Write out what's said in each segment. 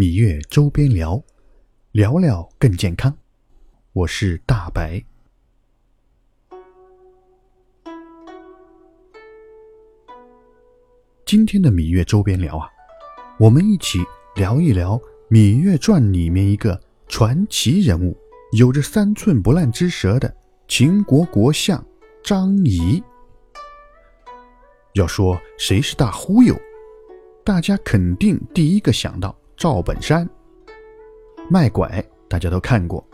芈月周边聊，聊聊更健康。我是大白。今天的芈月周边聊啊，我们一起聊一聊《芈月传》里面一个传奇人物，有着三寸不烂之舌的秦国国相张仪。要说谁是大忽悠，大家肯定第一个想到。赵本山卖拐，大家都看过。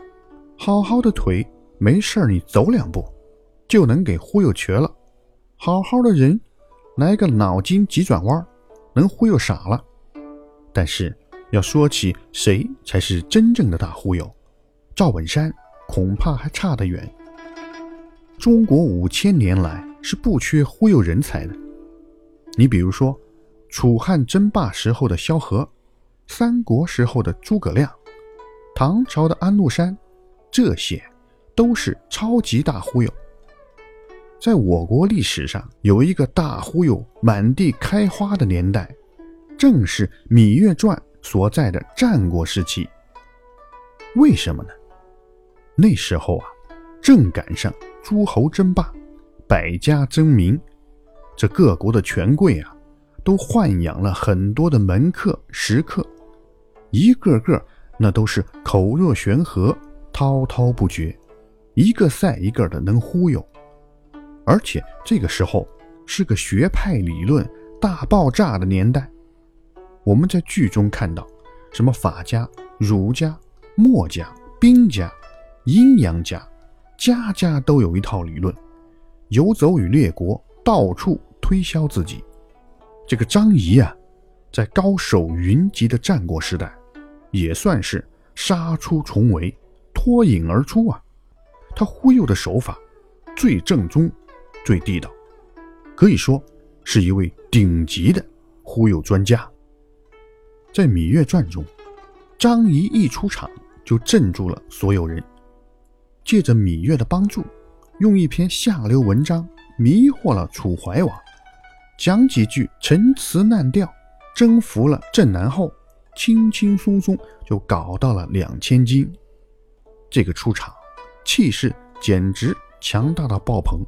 好好的腿，没事你走两步，就能给忽悠瘸了。好好的人，来个脑筋急转弯，能忽悠傻了。但是要说起谁才是真正的大忽悠，赵本山恐怕还差得远。中国五千年来是不缺忽悠人才的。你比如说，楚汉争霸时候的萧何。三国时候的诸葛亮，唐朝的安禄山，这些都是超级大忽悠。在我国历史上有一个大忽悠满地开花的年代，正是《芈月传》所在的战国时期。为什么呢？那时候啊，正赶上诸侯争霸，百家争鸣，这各国的权贵啊，都豢养了很多的门客、食客。一个个那都是口若悬河，滔滔不绝，一个赛一个的能忽悠。而且这个时候是个学派理论大爆炸的年代。我们在剧中看到，什么法家、儒家、墨家、兵家、阴阳家，家家都有一套理论，游走于列国，到处推销自己。这个张仪啊，在高手云集的战国时代。也算是杀出重围，脱颖而出啊！他忽悠的手法最正宗、最地道，可以说是一位顶级的忽悠专家。在《芈月传》中，张仪一出场就镇住了所有人，借着芈月的帮助，用一篇下流文章迷惑了楚怀王，讲几句陈词滥调，征服了镇南后。轻轻松松就搞到了两千斤，这个出场气势简直强大到爆棚。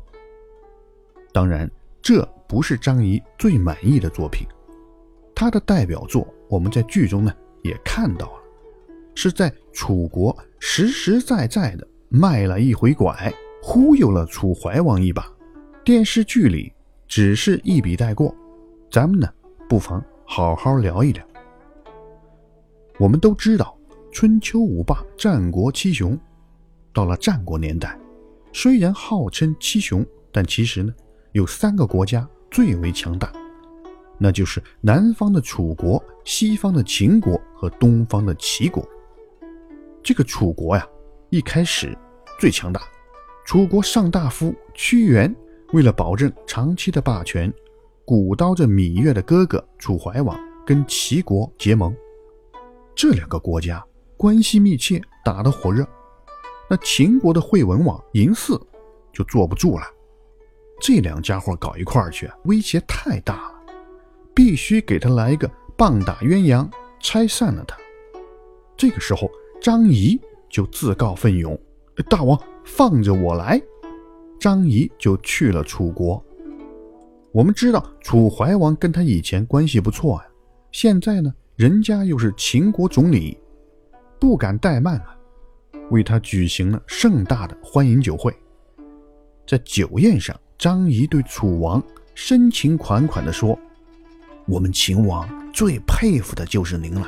当然，这不是张仪最满意的作品，他的代表作我们在剧中呢也看到了，是在楚国实实在在的卖了一回拐，忽悠了楚怀王一把。电视剧里只是一笔带过，咱们呢不妨好好聊一聊。我们都知道，春秋五霸、战国七雄，到了战国年代，虽然号称七雄，但其实呢，有三个国家最为强大，那就是南方的楚国、西方的秦国和东方的齐国。这个楚国呀，一开始最强大。楚国上大夫屈原为了保证长期的霸权，鼓捣着芈月的哥哥楚怀王跟齐国结盟。这两个国家关系密切，打得火热。那秦国的惠文王嬴驷就坐不住了，这两家伙搞一块儿去，威胁太大了，必须给他来一个棒打鸳鸯，拆散了他。这个时候，张仪就自告奋勇：“大王放着我来。”张仪就去了楚国。我们知道楚怀王跟他以前关系不错呀，现在呢？人家又是秦国总理，不敢怠慢啊，为他举行了盛大的欢迎酒会。在酒宴上，张仪对楚王深情款款地说：“我们秦王最佩服的就是您了，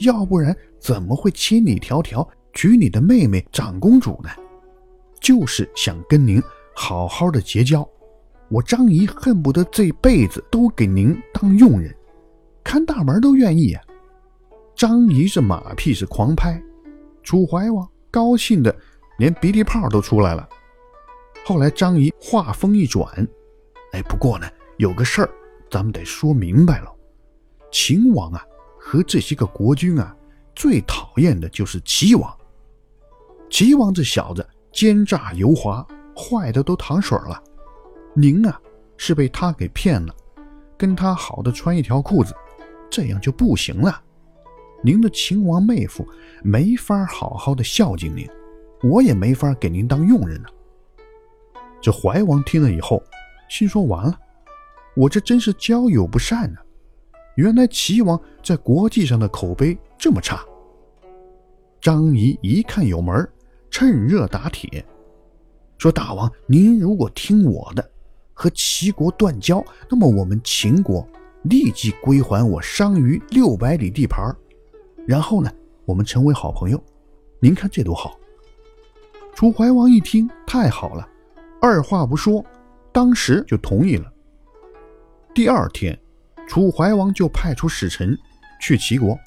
要不然怎么会千里迢迢娶你的妹妹长公主呢？就是想跟您好好的结交，我张仪恨不得这辈子都给您当佣人。”看大门都愿意啊！张仪这马屁是狂拍，楚怀王高兴的连鼻涕泡都出来了。后来张仪话锋一转，哎，不过呢，有个事儿咱们得说明白了。秦王啊和这些个国君啊，最讨厌的就是齐王。齐王这小子奸诈油滑，坏的都淌水了。您啊是被他给骗了，跟他好的穿一条裤子。这样就不行了。您的秦王妹夫没法好好的孝敬您，我也没法给您当佣人呢。”这怀王听了以后，心说：“完了，我这真是交友不善呢。原来齐王在国际上的口碑这么差。”张仪一看有门，趁热打铁，说：“大王，您如果听我的，和齐国断交，那么我们秦国立即归还我商於六百里地盘，然后呢，我们成为好朋友。您看这多好！”楚怀王一听，太好了，二话不说，当时就同意了。第二天，楚怀王就派出使臣去齐国，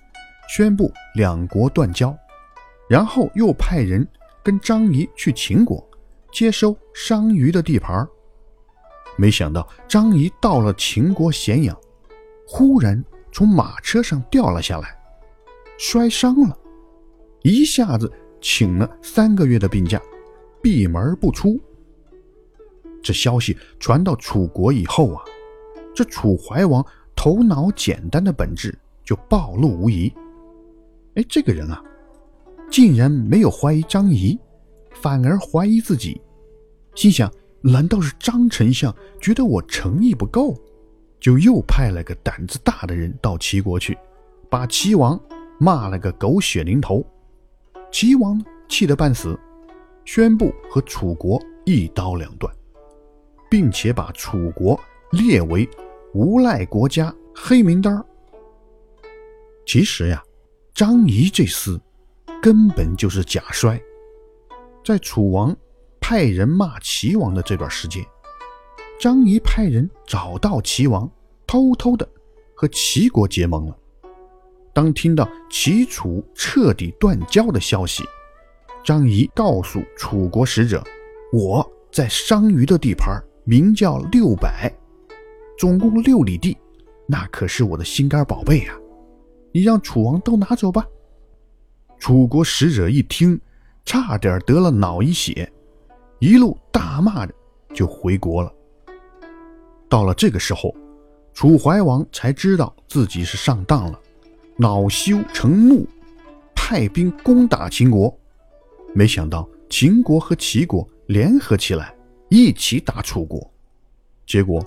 宣布两国断交。然后又派人跟张仪去秦国接收商於的地盘没想到张仪到了秦国咸阳，忽然从马车上掉了下来，摔伤了，一下子请了三个月的病假，闭门不出。这消息传到楚国以后啊，这楚怀王头脑简单的本质就暴露无遗。哎，这个人啊。竟然没有怀疑张仪，反而怀疑自己，心想：难道是张丞相觉得我诚意不够，就又派了个胆子大的人到齐国去，把齐王骂了个狗血淋头。齐王气得半死，宣布和楚国一刀两断，并且把楚国列为无赖国家黑名单。其实呀，张仪这厮。根本就是假摔。在楚王派人骂齐王的这段时间，张仪派人找到齐王，偷偷的和齐国结盟了。当听到齐楚彻底断交的消息，张仪告诉楚国使者：“我在商於的地盘，名叫六百，总共六里地，那可是我的心肝宝贝呀！你让楚王都拿走吧。”楚国使者一听，差点得了脑溢血，一路大骂着就回国了。到了这个时候，楚怀王才知道自己是上当了，恼羞成怒，派兵攻打秦国。没想到秦国和齐国联合起来，一起打楚国。结果，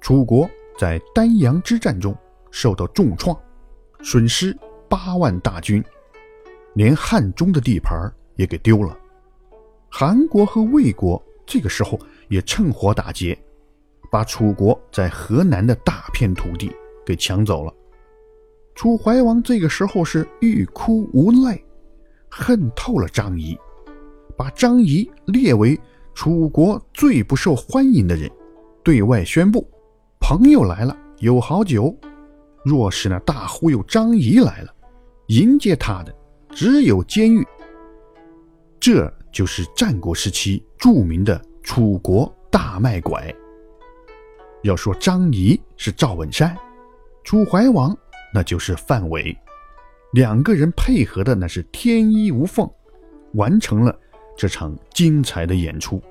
楚国在丹阳之战中受到重创，损失八万大军。连汉中的地盘也给丢了，韩国和魏国这个时候也趁火打劫，把楚国在河南的大片土地给抢走了。楚怀王这个时候是欲哭无泪，恨透了张仪，把张仪列为楚国最不受欢迎的人，对外宣布：朋友来了有好酒，若是那大忽悠张仪来了，迎接他的。只有监狱，这就是战国时期著名的楚国大卖拐。要说张仪是赵本山，楚怀王那就是范伟，两个人配合的那是天衣无缝，完成了这场精彩的演出。